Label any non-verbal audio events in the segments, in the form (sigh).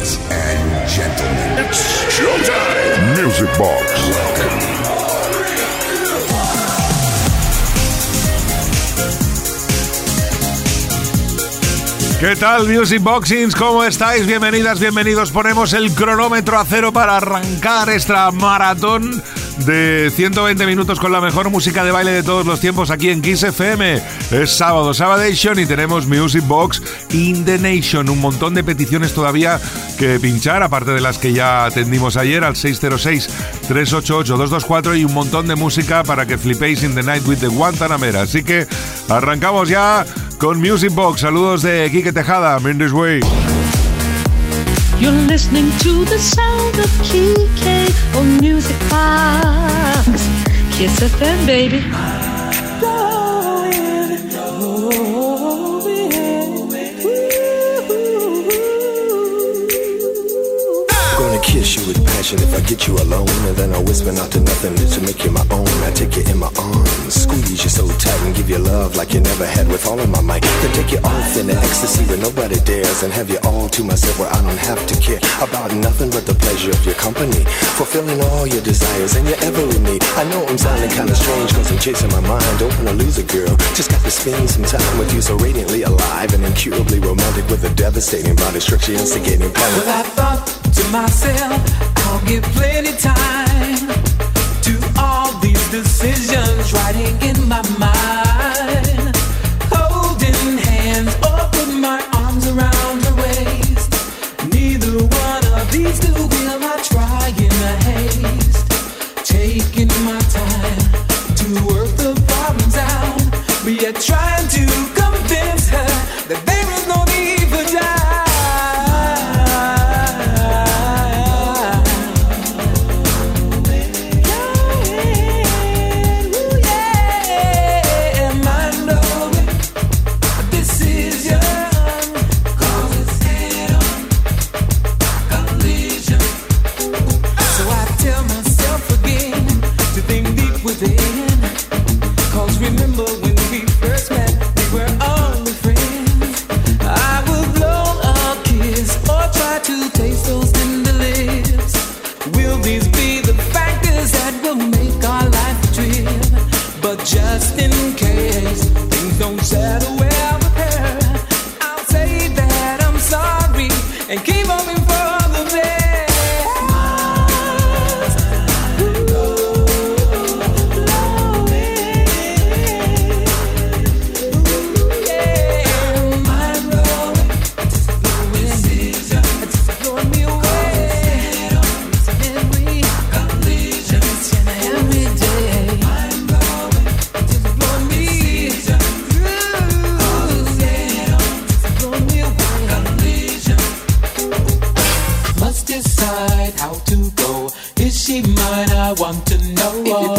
Ladies and gentlemen, it's showtime. Music Box. ¿Qué tal, Music Boxings? ¿Cómo estáis? Bienvenidas, bienvenidos. Ponemos el cronómetro a cero para arrancar esta maratón de 120 minutos con la mejor música de baile de todos los tiempos aquí en Kiss FM. Es sábado, Sabadation y tenemos Music Box in the Nation. Un montón de peticiones todavía que pinchar, aparte de las que ya atendimos ayer al 606-388-224 y un montón de música para que flipéis in the night with the Guantanamera. Así que arrancamos ya con Music Box. Saludos de Quique Tejada, Mendes Way. Of Kike on Music Box. Kiss FM, baby. Gonna if I get you alone. And then I'll whisper not to nothing to make you my own. I take you in my arms, squeeze you so tight, and give you love like you never had with all of my might. Then take you off in ecstasy where nobody dares. And have you all to myself where I don't have to care about nothing but the pleasure of your company. Fulfilling all your desires and your every need. I know I'm sounding kinda strange cause I'm chasing my mind. Don't wanna lose a girl. Just got to spend some time with you so radiantly alive and incurably romantic with a devastating body structure instigating panic. Well, I thought to myself, I'll give plenty time to all these decisions writing in my mind.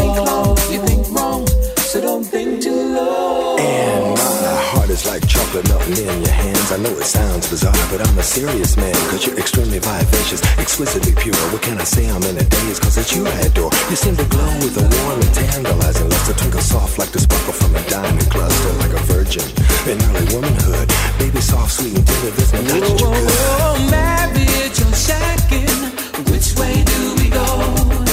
Think you think wrong. So don't think too low. And my heart is like chocolate melting in your hands. I know it sounds bizarre, but I'm a serious man. Cause you're extremely vivacious, exquisitely pure. What can I say? I'm in a daze, cause it's you I adore. You seem to glow with a warm and tantalizing luster. Twinkle soft like the sparkle from a diamond cluster. Like a virgin in early womanhood. Baby, soft, sweet, and tender. There's no doubt that you could. whoa, marriage or shacking? Which way do we go?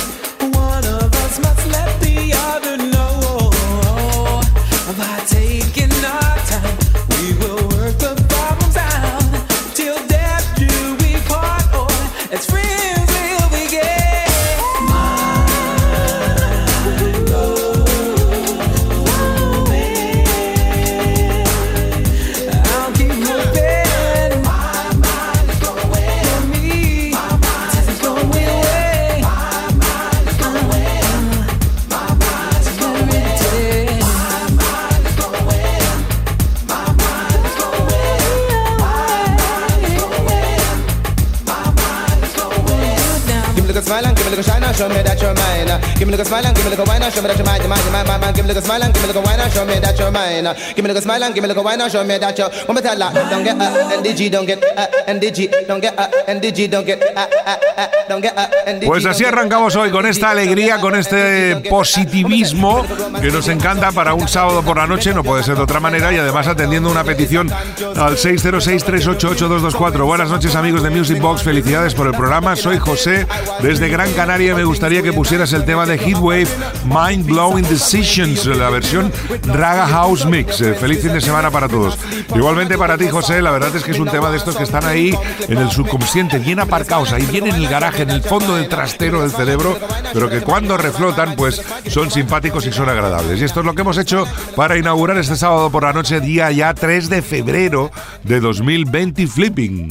Give me a little smile and give me a little wine and show me that you're mine, you're mine, you're mine, mine, mine. Give me a little smile and give me a little wine and show me that you're mine. Give me a little smile and give me a little wine and show me that you're. One more tell her, don't get uh, NDG, don't get uh, NDG, don't get uh, NDG, don't get uh, uh, uh, don't get uh, NDG. Pues así arrancamos hoy con esta alegría, con este positivismo que nos encanta para un sábado por la noche, no puede ser de otra manera, y además atendiendo una petición al 606-388-224. Buenas noches amigos de Music Box, felicidades por el programa, soy José desde Gran Canaria, me gustaría que pusieras el tema de Heatwave Mind Blowing Decisions, la versión Raga House Mix. Eh, Feliz fin de semana para todos. Igualmente para ti José, la verdad es que es un tema de estos que están ahí en el subconsciente, bien aparcados, ahí bien en el garaje, en el fondo del trastero del cerebro, pero que cuando reflotan pues son simpáticos y son agradables. Y esto es lo que hemos hecho para inaugurar este sábado por la noche, día ya 3 de febrero de 2020 Flipping.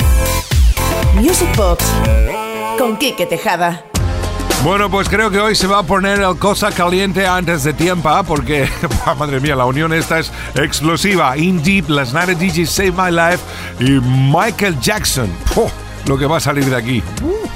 Music Box con Quique Tejada. Bueno, pues creo que hoy se va a poner el cosa caliente antes de tiempo, porque, (laughs) madre mía, la unión esta es explosiva. In Deep, Las Night DJ Save My Life y Michael Jackson. Lo que va a salir de aquí. Last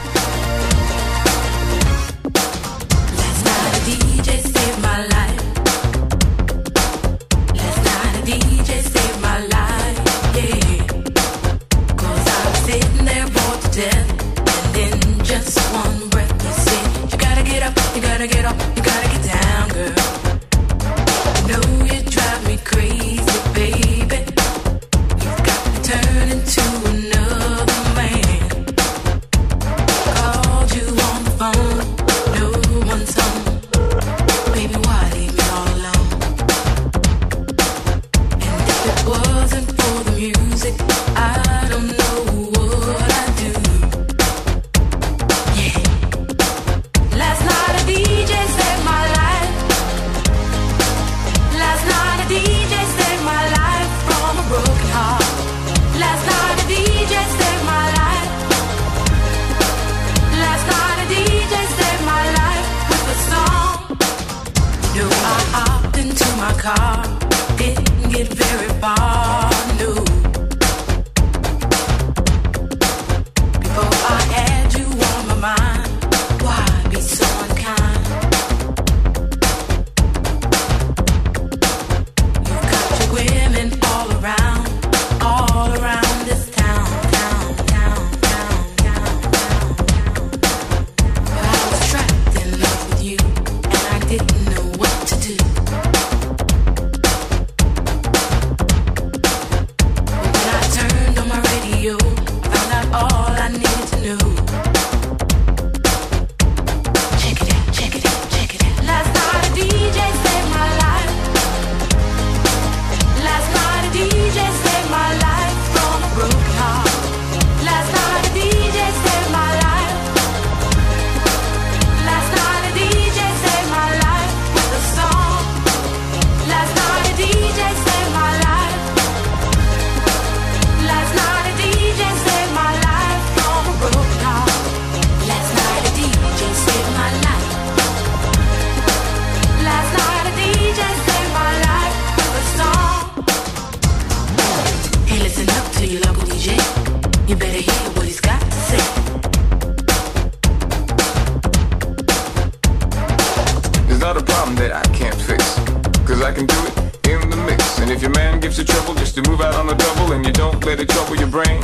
man gives you trouble just to move out on the double and you don't let it trouble your brain,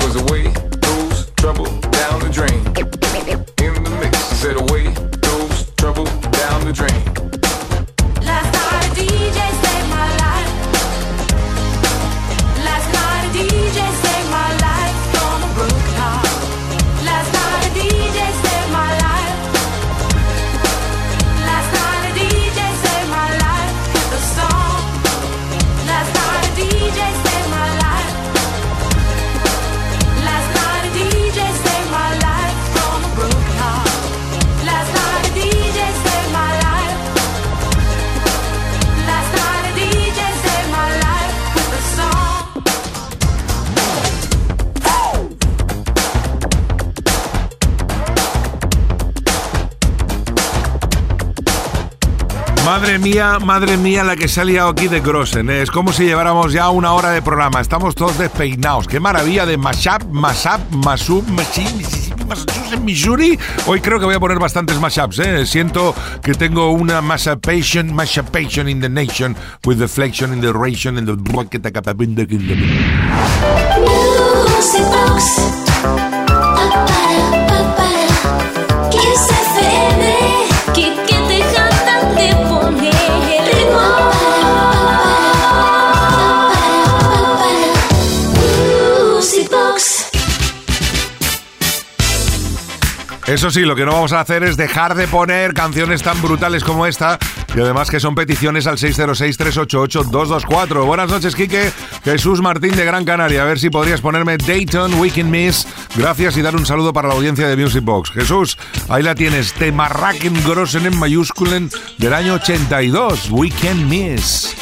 cause away goes trouble down the drain. In the mix, said away goes trouble down the drain. Last night a Madre mía, madre mía, la que se ha liado aquí de Grossen. ¿eh? Es como si lleváramos ya una hora de programa. Estamos todos despeinados. Qué maravilla de mashup, mashup, mashup. Massachusetts, Missouri. Hoy creo que voy a poner bastantes mashups, ¿eh? Siento que tengo una mashupation, mashupation in the nation with the flexion in the ration in the bucket in the Eso sí, lo que no vamos a hacer es dejar de poner canciones tan brutales como esta y además que son peticiones al 606-388-224. Buenas noches, Quique. Jesús Martín de Gran Canaria. A ver si podrías ponerme Dayton Weekend Miss. Gracias y dar un saludo para la audiencia de Music Box. Jesús, ahí la tienes. Temarraken Grossen en mayúsculen del año 82. Weekend Miss.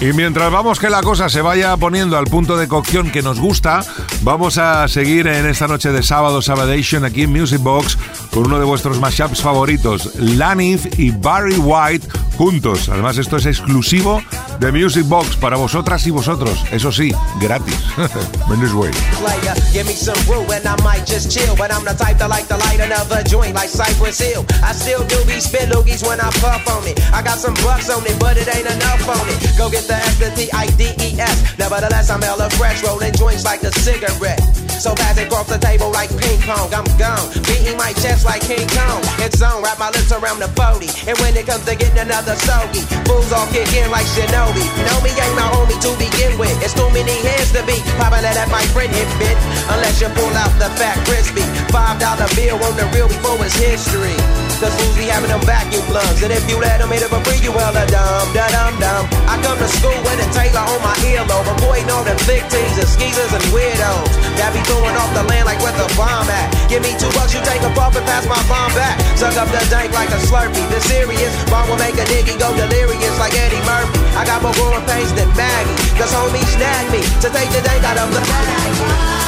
Y mientras vamos que la cosa se vaya poniendo al punto de cocción que nos gusta, vamos a seguir en esta noche de sábado Sabadation aquí en Music Box con uno de vuestros mashups favoritos, Lanith y Barry White juntos. Además esto es exclusivo de Music Box para vosotras y vosotros. Eso sí, gratis. (laughs) Mendes way. player. Give me some brew and I might just chill. But I'm the type that like to light another joint like Cypress Hill. I still do be spit loogies when I puff on it. I got some bucks on it, but it ain't enough on it. Go get the S, the T, I, D, E, S. Nevertheless, I'm hella fresh, rolling joints like a cigarette. So fast it cross the table like ping pong. I'm gone, beating my chest like King Kong. It's on, wrap my lips around the 40. And when it comes to getting another stogie, fools all kick in like Shinobi. Know me ain't my homie to begin with. It's too many hands to be popping at bit. Unless you pull out the fat crispy. Five dollar bill on the real before it's history. Cause fools having them vacuum lungs. And if you let them hit it for free, you hella dumb, da dum dum. I come to school with a Taylor on my earlobe. Avoiding all them thick teasers, skeezers, and weirdos. That be throwing off the land like where the bomb at. Give me two bucks, you take a puff and pass my bomb back. Suck up the dank like a slurpee. The serious bomb will make a nigga go delirious like Eddie Murphy. I got more growing pains than Maggie. Cause homies snagged me to take the dank out of the bag.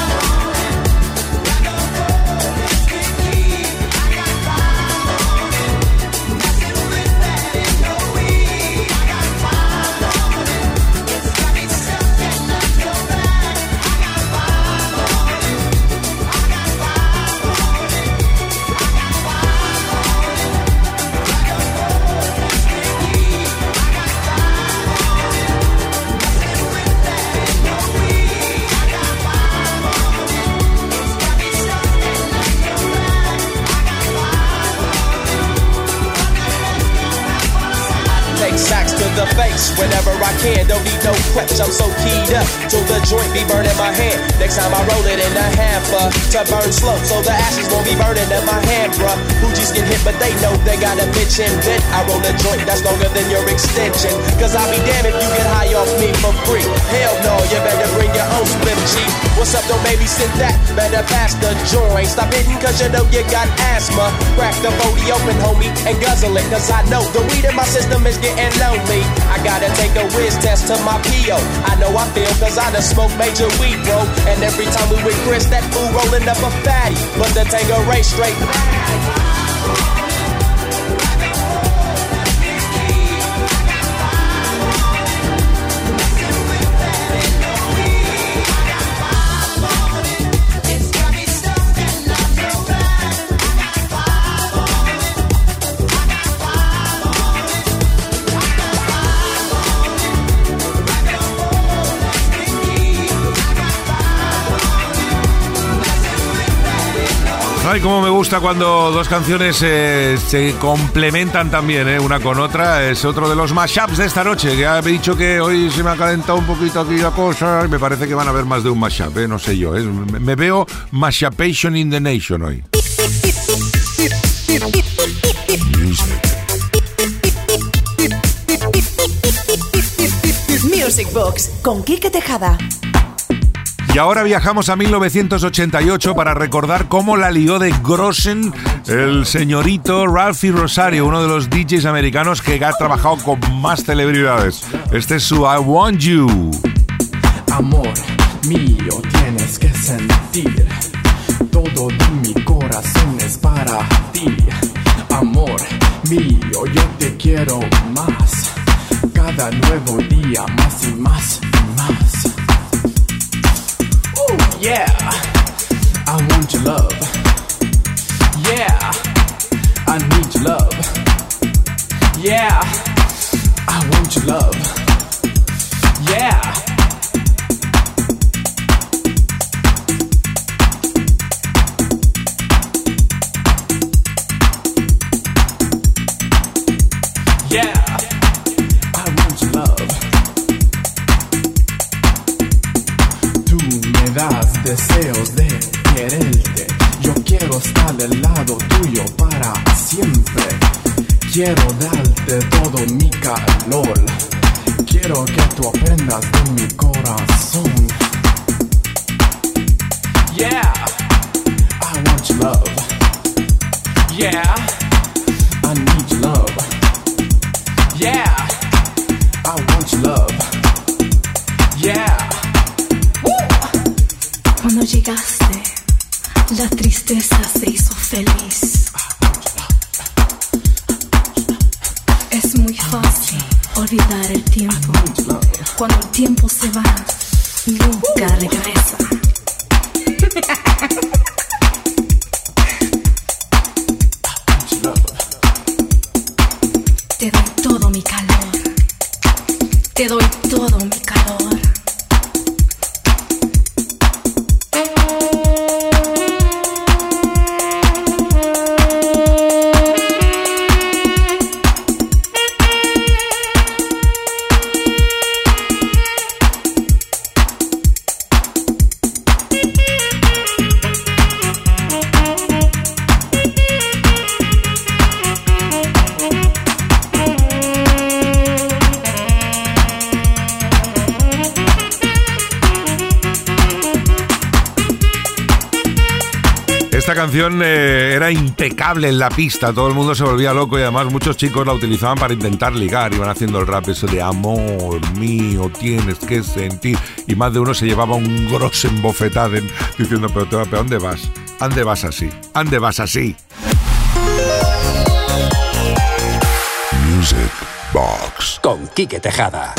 I can. Don't need no preps, I'm so keyed up. Till the joint be burning my hand. Next time I roll it in a hamper to burn slow. So the ashes won't be burning in my hand, bruh. Hoogies get hit, but they know they got a bitch in vent. I roll a joint that's longer than your extension. Cause I'll be damned if you get high off me for free. Hell no, you better bring your own split G. What's up, don't baby sit that? Better pass the joint. Stop hitting cause you know you got asthma. Crack the 40 open, homie, and guzzle it. Cause I know the weed in my system is getting lonely. I gotta take a test to my PO. I know I feel cause I done smoked major weed, bro. And every time we with Chris, that fool rolling up a fatty. But the Tango race straight. Ay, cómo me gusta cuando dos canciones eh, se complementan también, eh, una con otra. Es otro de los mashups de esta noche. Ya he dicho que hoy se me ha calentado un poquito aquí la cosa. Me parece que van a haber más de un mashup, eh, no sé yo. eh. Me veo mashupation in the nation hoy. Music Box con Quique Tejada. Y ahora viajamos a 1988 para recordar cómo la lió de Grossen el señorito Ralphie Rosario, uno de los DJs americanos que ha trabajado con más celebridades. Este es su I Want You. Amor mío, tienes que sentir. Todo de mi corazón es para ti. Amor mío, yo te quiero más. Cada nuevo día, más y más y más. Yeah. I want your love. Yeah. I need your love. Yeah. I want your love. Yeah. Quiero darte todo mi calor. Quiero que tú aprendas de mi corazón. Yeah, I want your love. Yeah, canción eh, era impecable en la pista, todo el mundo se volvía loco y además muchos chicos la utilizaban para intentar ligar, iban haciendo el rap eso de amor mío, tienes que sentir y más de uno se llevaba un grosso embofetado en- diciendo, pero, te- pero ¿dónde vas? ¿Ande vas así? ¿Ande vas así? Music Box. Con Quique Tejada.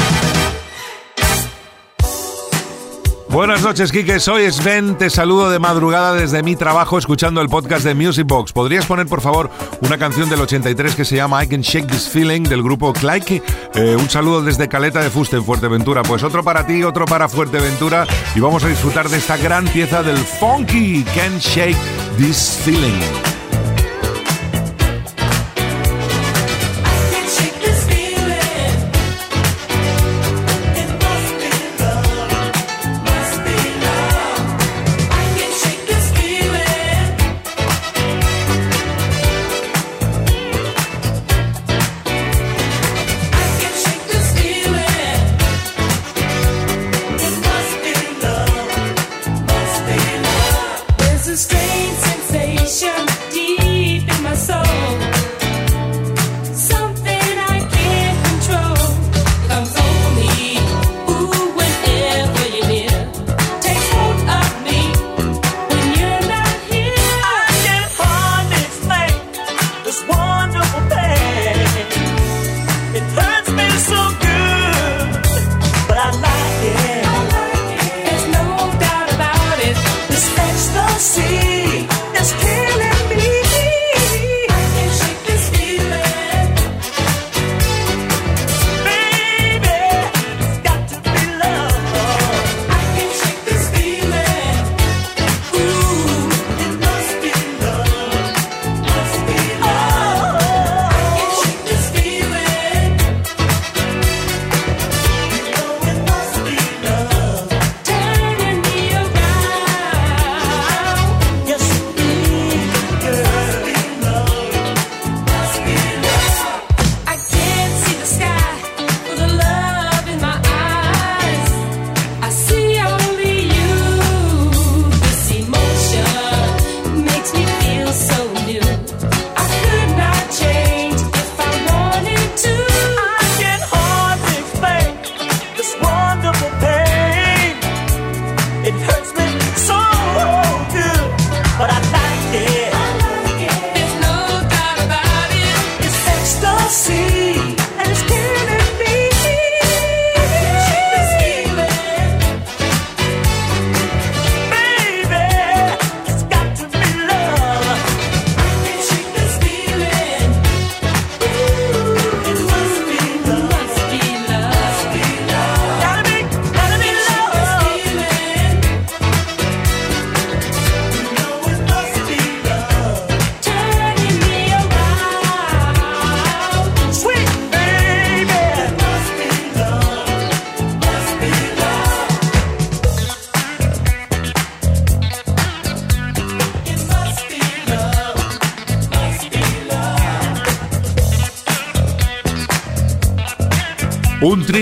Buenas noches, Kike. Soy Sven. Te saludo de madrugada desde mi trabajo escuchando el podcast de Music Box. ¿Podrías poner, por favor, una canción del 83 que se llama I Can Shake This Feeling del grupo Claike? Eh, un saludo desde Caleta de Fuste en Fuerteventura. Pues otro para ti, otro para Fuerteventura. Y vamos a disfrutar de esta gran pieza del Funky Can Shake This Feeling.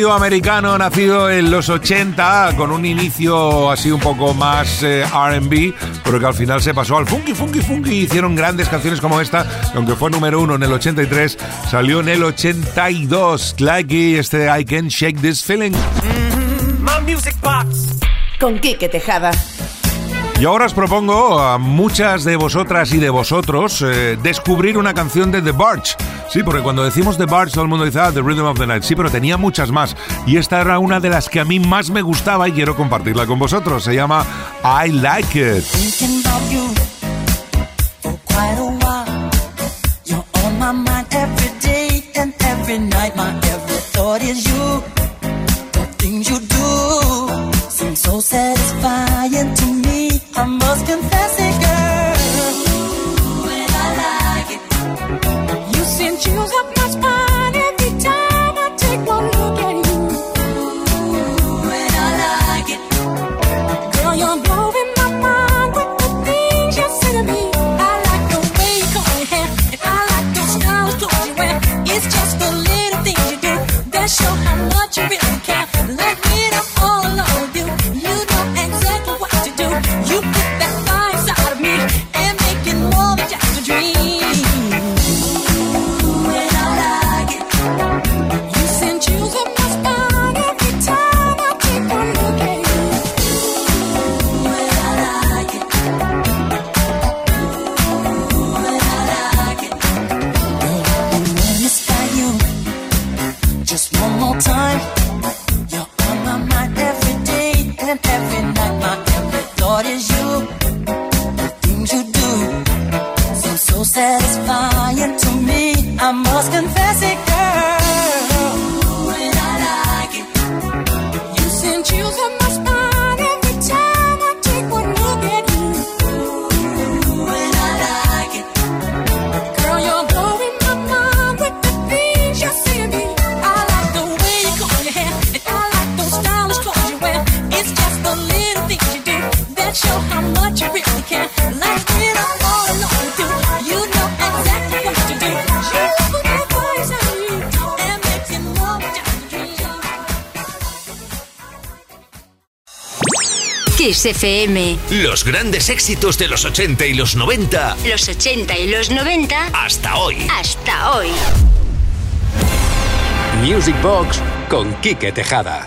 americano, nacido en los 80, con un inicio así un poco más eh, RB, pero que al final se pasó al funky, funky, funky. Hicieron grandes canciones como esta, aunque fue número uno en el 83, salió en el 82. Clacky, este I Can Shake This Feeling. Con Quique Tejada. Y ahora os propongo a muchas de vosotras y de vosotros eh, descubrir una canción de The Barge Sí, porque cuando decimos The Birds, todo el mundo dice, ah, The Rhythm of the Night. Sí, pero tenía muchas más. Y esta era una de las que a mí más me gustaba y quiero compartirla con vosotros. Se llama I Like It. Kiss FM. Los grandes éxitos de los 80 y los 90. Los 80 y los 90. Hasta hoy. Hasta hoy. Music Box con Quique Tejada.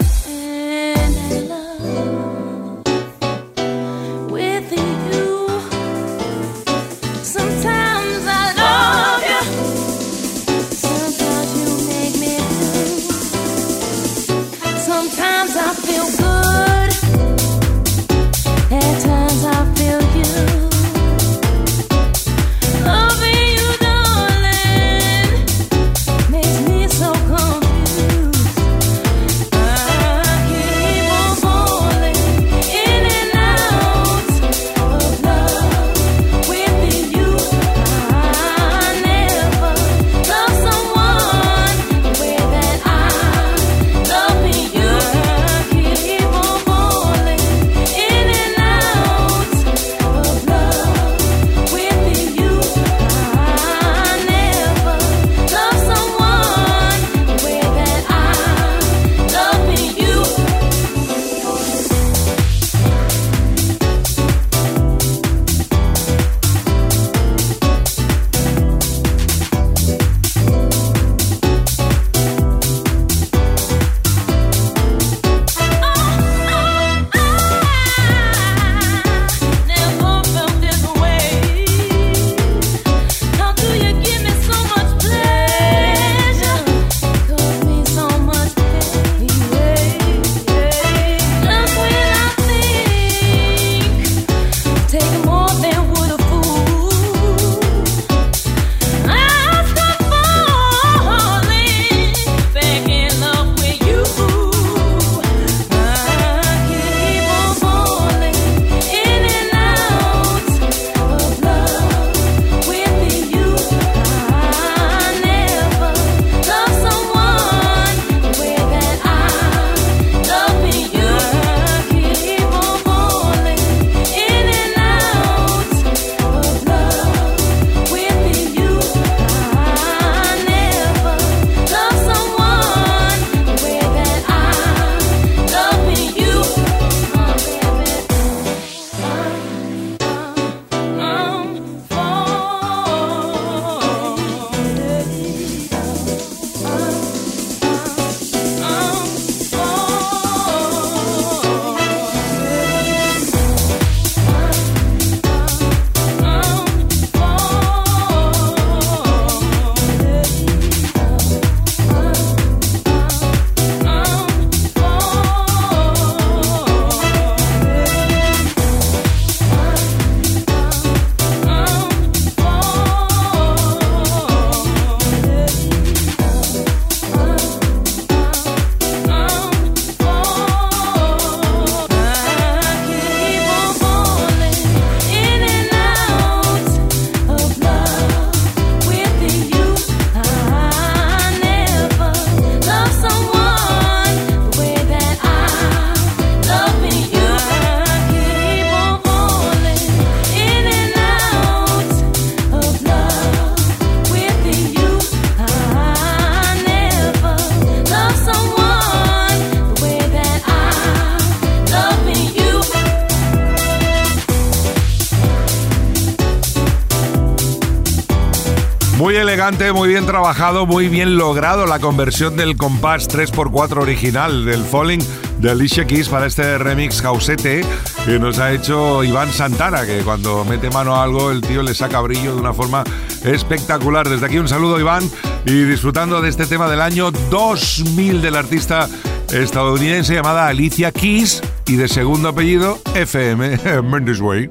Muy bien trabajado, muy bien logrado la conversión del compás 3x4 original del Falling de Alicia Keys para este remix causete que nos ha hecho Iván Santana, que cuando mete mano a algo el tío le saca brillo de una forma espectacular. Desde aquí un saludo Iván y disfrutando de este tema del año 2000 del artista estadounidense llamada Alicia Keys y de segundo apellido FM Mendes Way.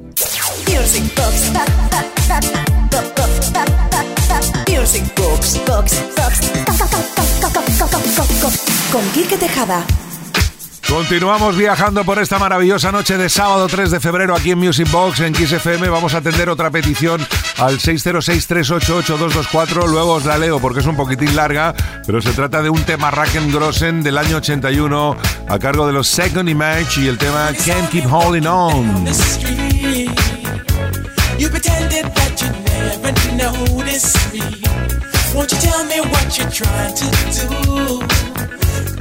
Music Box. Box. Box. Con Quique Tejada. Continuamos viajando por esta maravillosa noche de sábado 3 de febrero aquí en Music Box en Kiss FM. Vamos a atender otra petición al 606-388-224. Luego os la leo porque es un poquitín larga, pero se trata de un tema Grossen del año 81 a cargo de los Second Image y el tema Can't Keep Holding On. You pretended that you never noticed me. Won't you tell me what you're trying to do?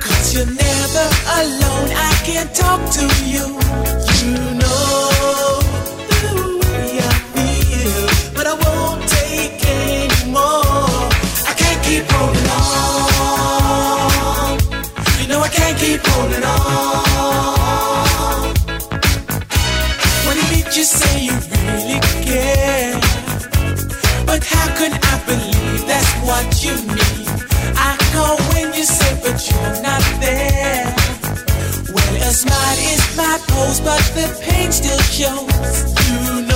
Cause you're never alone, I can't talk to you. But the pain still shows. You know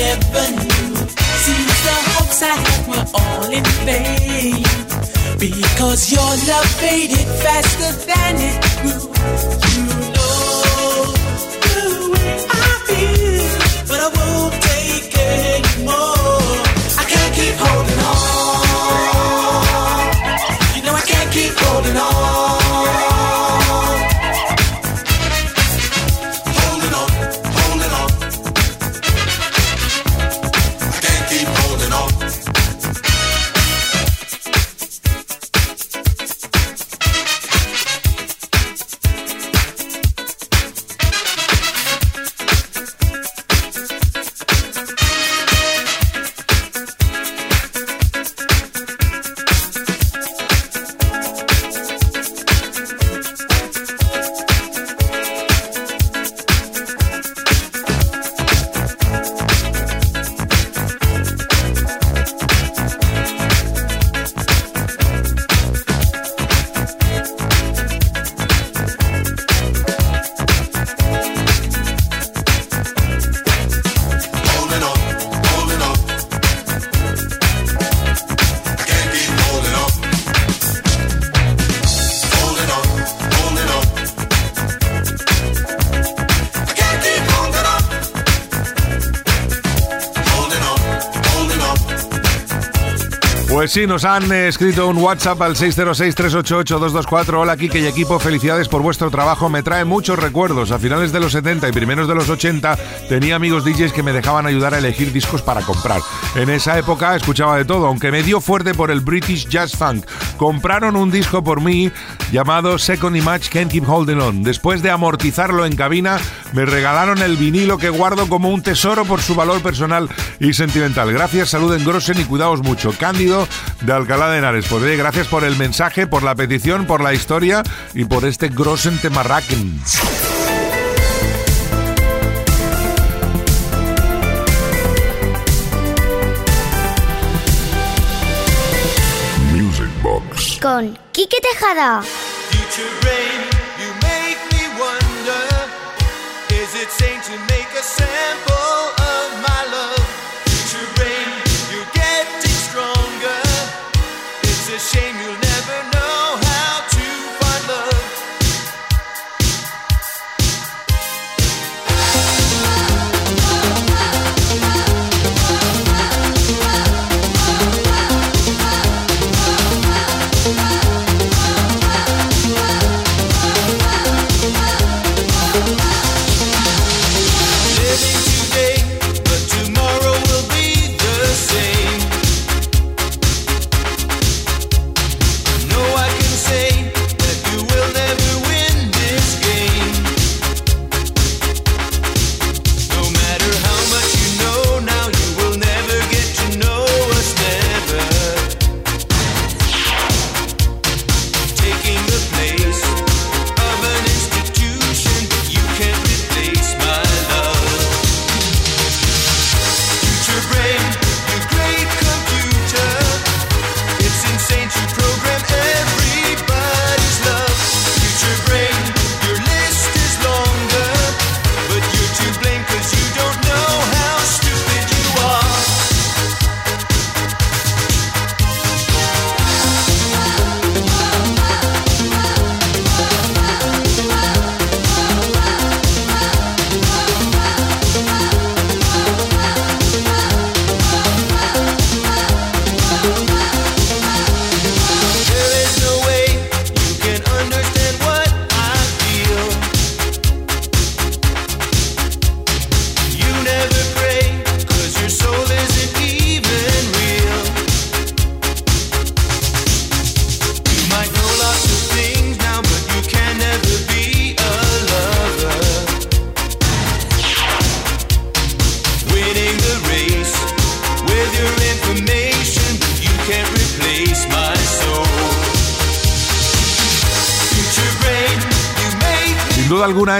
never knew. Seems the hopes I had were all in vain because your love faded faster than it grew. Pues sí, nos han eh, escrito un WhatsApp al 606-388-224. Hola, Kike y equipo, felicidades por vuestro trabajo. Me trae muchos recuerdos. A finales de los 70 y primeros de los 80 tenía amigos DJs que me dejaban ayudar a elegir discos para comprar. En esa época escuchaba de todo, aunque me dio fuerte por el British Jazz Funk. Compraron un disco por mí llamado Second Image Can't Keep Holding On. Después de amortizarlo en cabina, me regalaron el vinilo que guardo como un tesoro por su valor personal y sentimental. Gracias, salud en Grossen y cuidaos mucho. Cándido de Alcalá de Henares. Pues oye, gracias por el mensaje, por la petición, por la historia y por este Grossen Temarraken. Music Box. Con Quique Tejada. Future brain, you make me wonder. Is it sane to make a sample taking the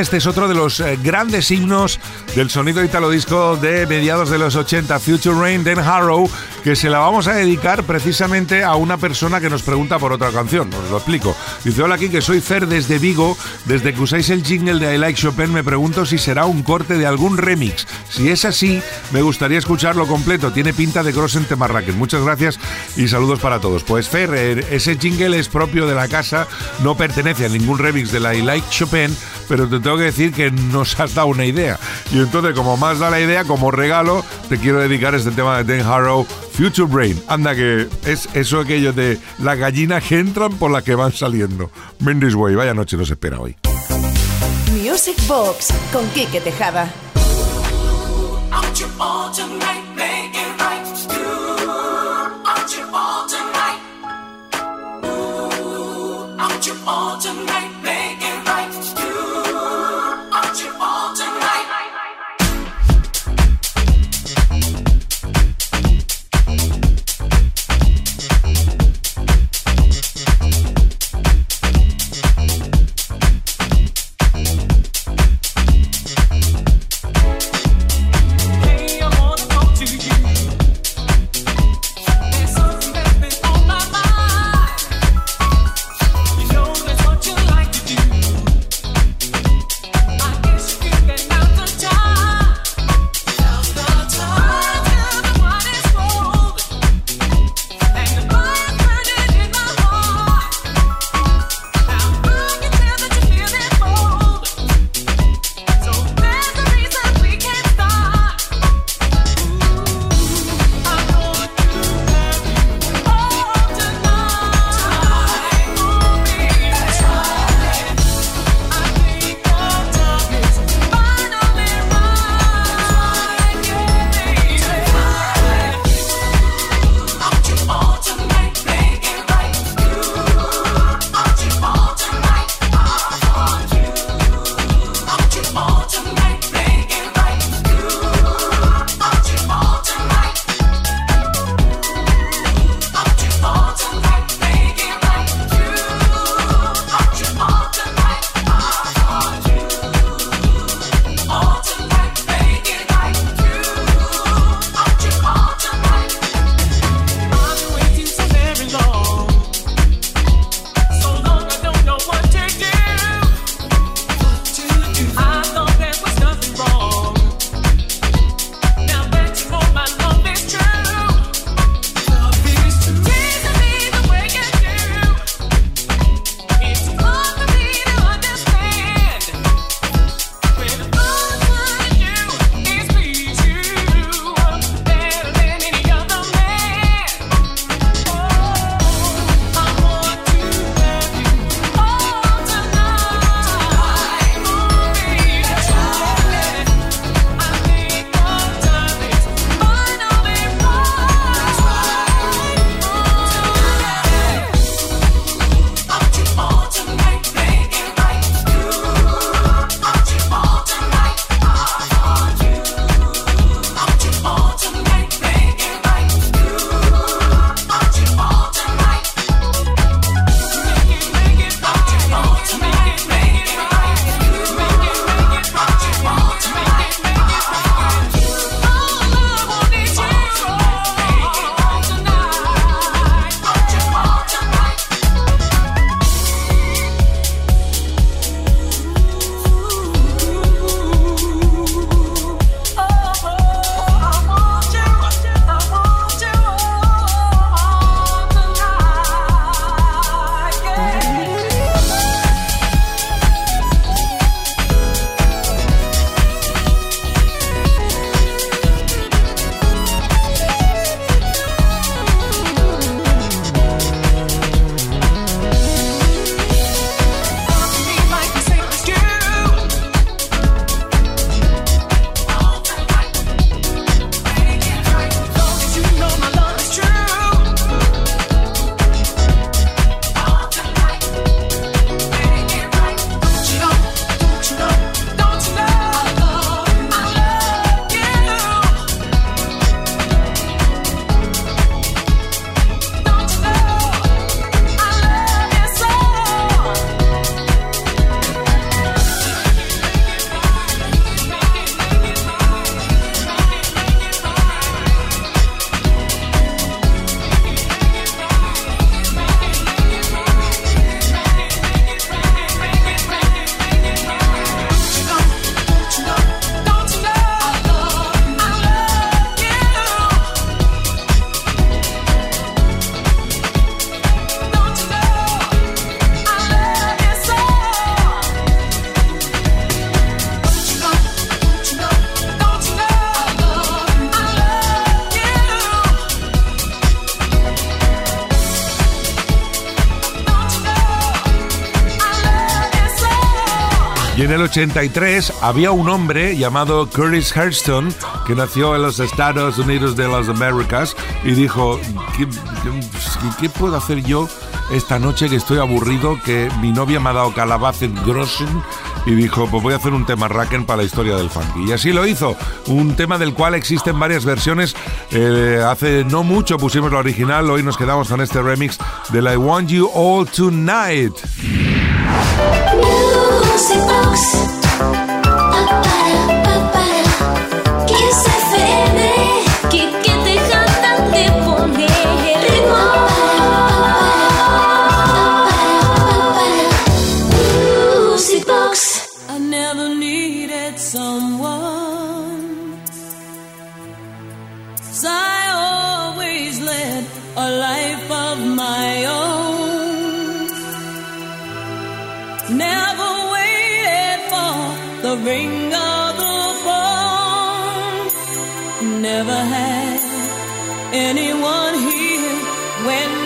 este es otro de los eh, grandes himnos del sonido italo disco de mediados de los 80, Future Rain, Dan Harrow, que se la vamos a dedicar precisamente a una persona que nos pregunta por otra canción. Os lo explico. Dice: Hola, aquí que soy Fer desde Vigo. Desde que usáis el jingle de I Like Chopin, me pregunto si será un corte de algún remix. Si es así, me gustaría escucharlo completo. Tiene pinta de Grossen Temarraken. Muchas gracias y saludos para todos. Pues Fer, eh, ese jingle es propio de la casa, no pertenece a ningún remix de la I Like Chopin, pero te tengo que decir que nos has dado una idea. Y entonces, como más da la idea, como regalo, te quiero dedicar este tema de Dan Harrow, Future Brain. Anda que es eso aquello de las gallinas que entran por las que van saliendo. Mendes Way, vaya noche nos espera hoy. Music Box con Quique Tejada. Aren't you all tonight? En el 83 había un hombre llamado Curtis Hurston que nació en los Estados Unidos de las Américas y dijo, ¿qué, qué- qué puedo hacer yo esta noche que estoy aburrido, que mi novia me ha dado calabacen groschen? Y dijo, pues voy a hacer un tema racken para la historia del funky. Y así lo hizo, un tema del cual existen varias versiones. Eh, hace no mucho pusimos la original, hoy nos quedamos con este remix de I Want You All Tonight. Music Box. The ring of the phone. Never had anyone here when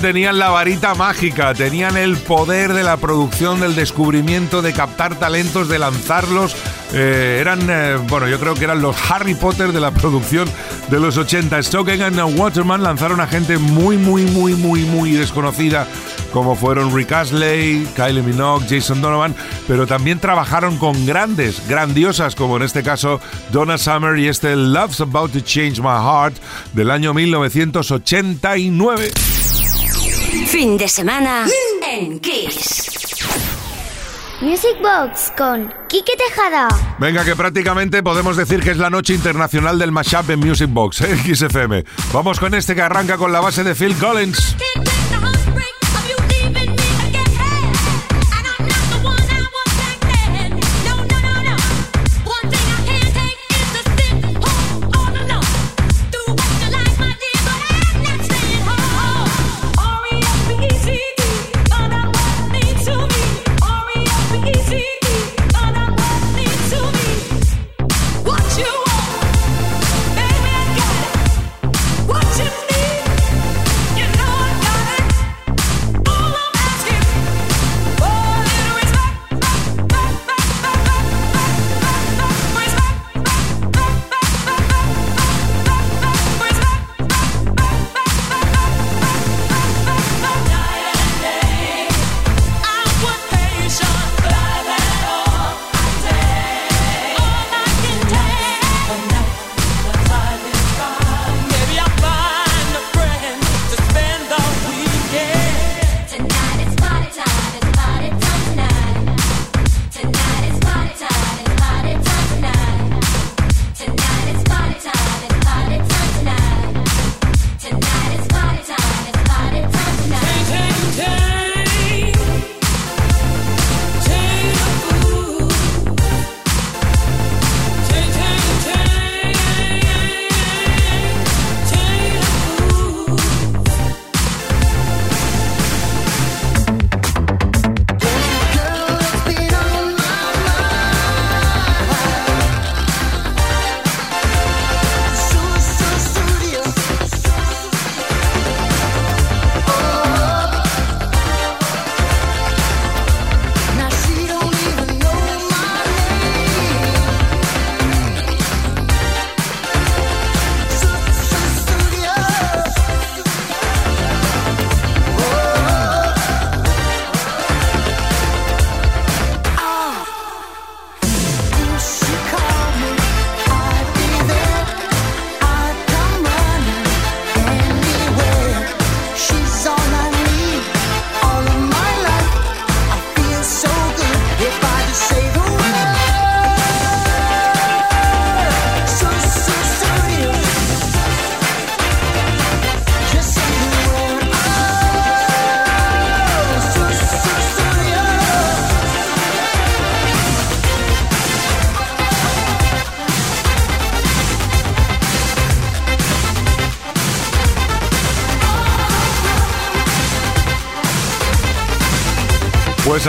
tenían la varita mágica, tenían el poder de la producción, del descubrimiento, de captar talentos, de lanzarlos. Eh, eran, eh, bueno, yo creo que eran los Harry Potter de la producción de los 80. Stoken and Waterman lanzaron a gente muy, muy, muy, muy, muy desconocida, como fueron Rick Astley, Kylie Minogue, Jason Donovan, pero también trabajaron con grandes, grandiosas, como en este caso Donna Summer y este Love's About to Change My Heart del año 1989. Fin de semana en Kiss. Music Box con Quique Tejada. Venga, que prácticamente podemos decir que es la noche internacional del mashup en Music Box, ¿eh? XFM. Vamos con este que arranca con la base de Phil Collins.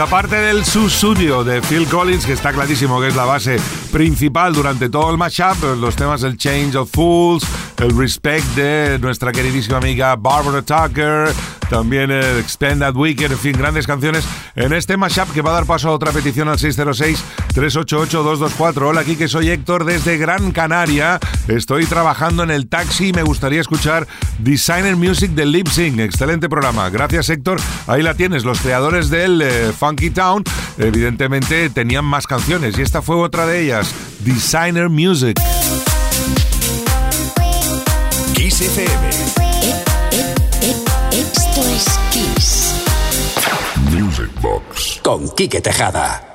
Aparte del susudio de Phil Collins, que está clarísimo que es la base principal durante todo el mashup, pues los temas del Change of Fools, el Respect de nuestra queridísima amiga Barbara Tucker, también el Extended Weekend, en fin, grandes canciones. En este mashup que va a dar paso a otra petición al 606-388-224. Hola, aquí que soy Héctor desde Gran Canaria. Estoy trabajando en el taxi y me gustaría escuchar Designer Music de Lip Sync. Excelente programa. Gracias, Héctor. Ahí la tienes. Los creadores del eh, Funky Town, evidentemente, tenían más canciones y esta fue otra de ellas. Designer Music. Kiss FM. Esto es Kiss. Music Box. Con Quique Tejada.